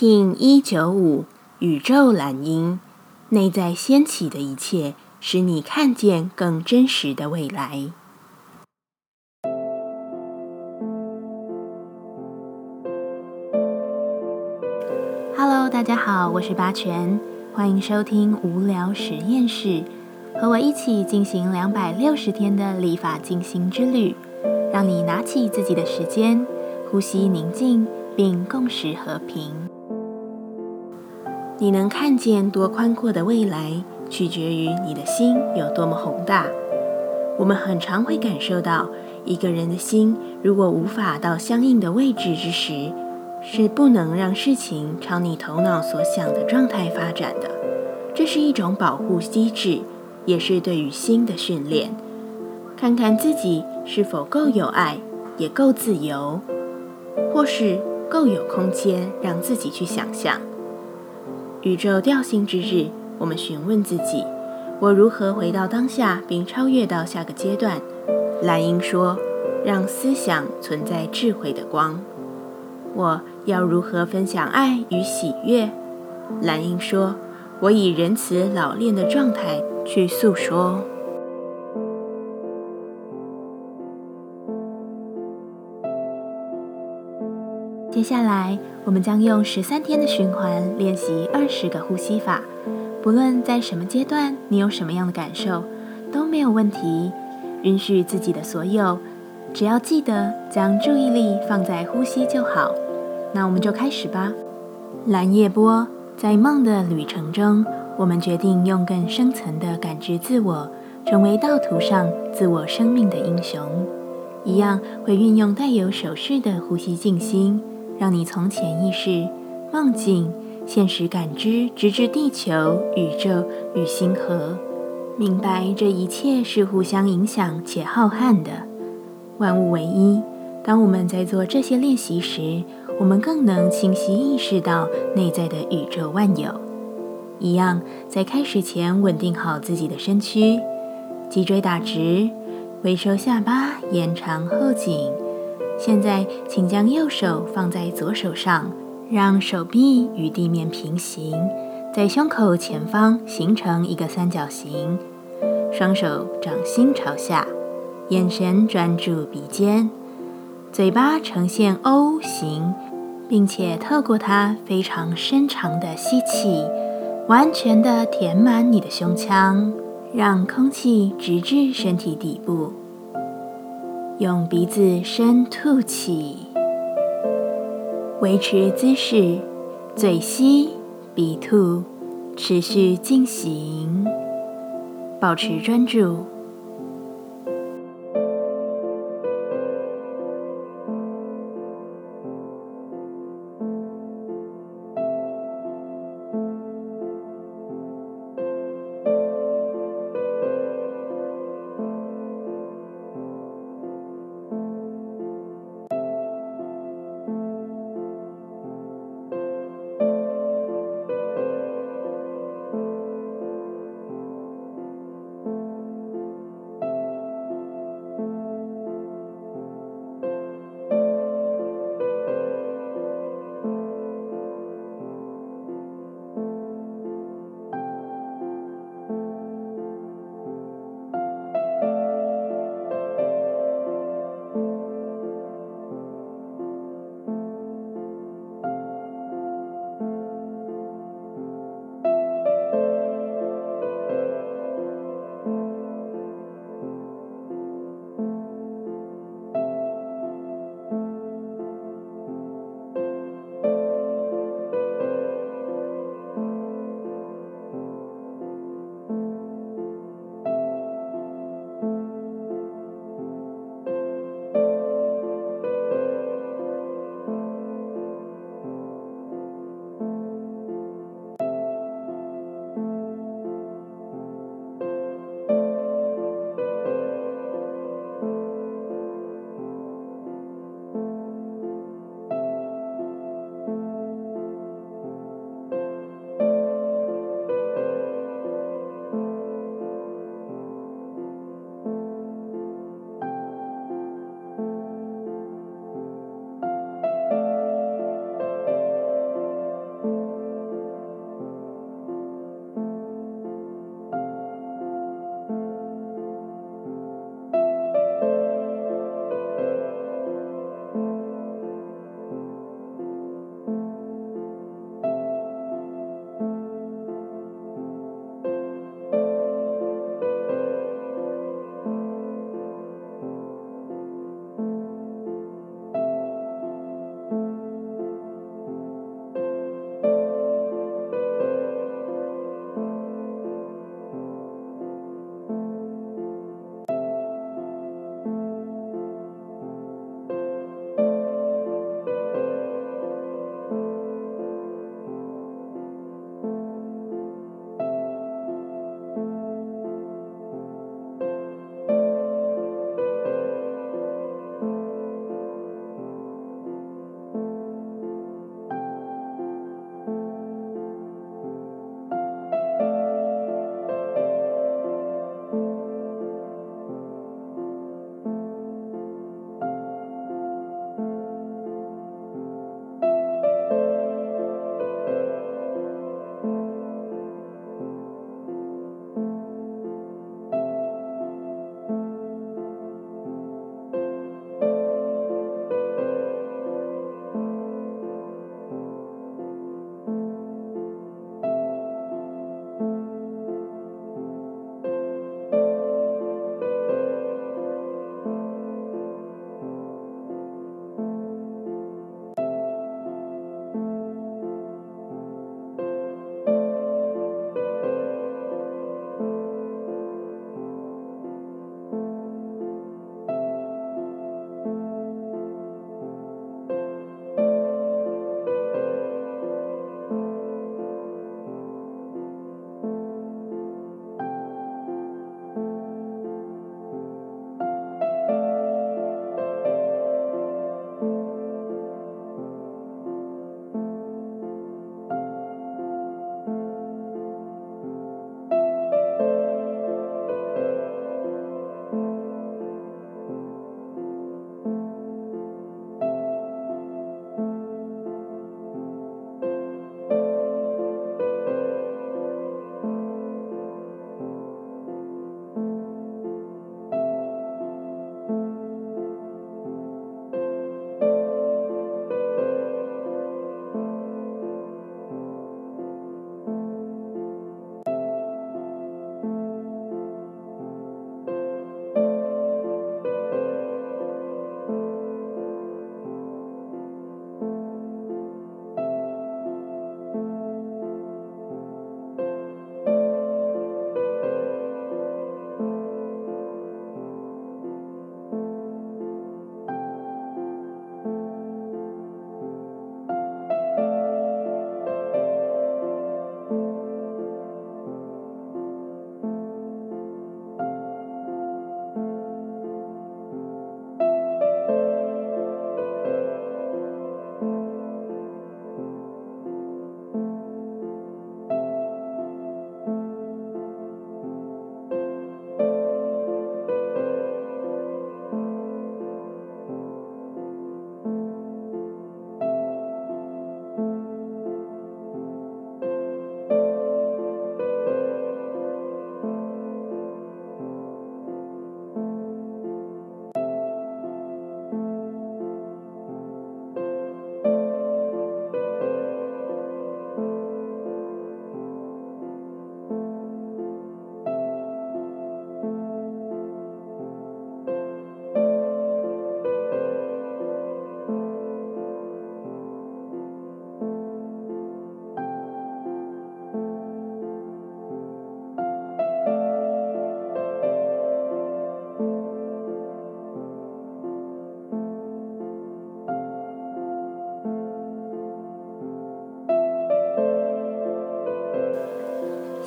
In 一九五宇宙蓝鹰，内在掀起的一切，使你看见更真实的未来。Hello，大家好，我是八全，欢迎收听无聊实验室，和我一起进行两百六十天的立法进行之旅，让你拿起自己的时间，呼吸宁静，并共识和平。你能看见多宽阔的未来，取决于你的心有多么宏大。我们很常会感受到，一个人的心如果无法到相应的位置之时，是不能让事情朝你头脑所想的状态发展的。这是一种保护机制，也是对于心的训练。看看自己是否够有爱，也够自由，或是够有空间让自己去想象。宇宙调性之日，我们询问自己：我如何回到当下，并超越到下个阶段？蓝英说：“让思想存在智慧的光。”我要如何分享爱与喜悦？蓝英说：“我以仁慈老练的状态去诉说。”接下来，我们将用十三天的循环练习二十个呼吸法。不论在什么阶段，你有什么样的感受，都没有问题。允许自己的所有，只要记得将注意力放在呼吸就好。那我们就开始吧。蓝夜波，在梦的旅程中，我们决定用更深层的感知自我，成为道途上自我生命的英雄。一样会运用带有手势的呼吸静心。让你从潜意识、梦境、现实感知，直至地球、宇宙与星河，明白这一切是互相影响且浩瀚的，万物唯一。当我们在做这些练习时，我们更能清晰意识到内在的宇宙万有。一样，在开始前稳定好自己的身躯，脊椎打直，微收下巴，延长后颈。现在，请将右手放在左手上，让手臂与地面平行，在胸口前方形成一个三角形。双手掌心朝下，眼神专注鼻尖，嘴巴呈现 O 型，并且透过它非常深长的吸气，完全的填满你的胸腔，让空气直至身体底部。用鼻子深吐气，维持姿势，嘴吸鼻吐，持续进行，保持专注。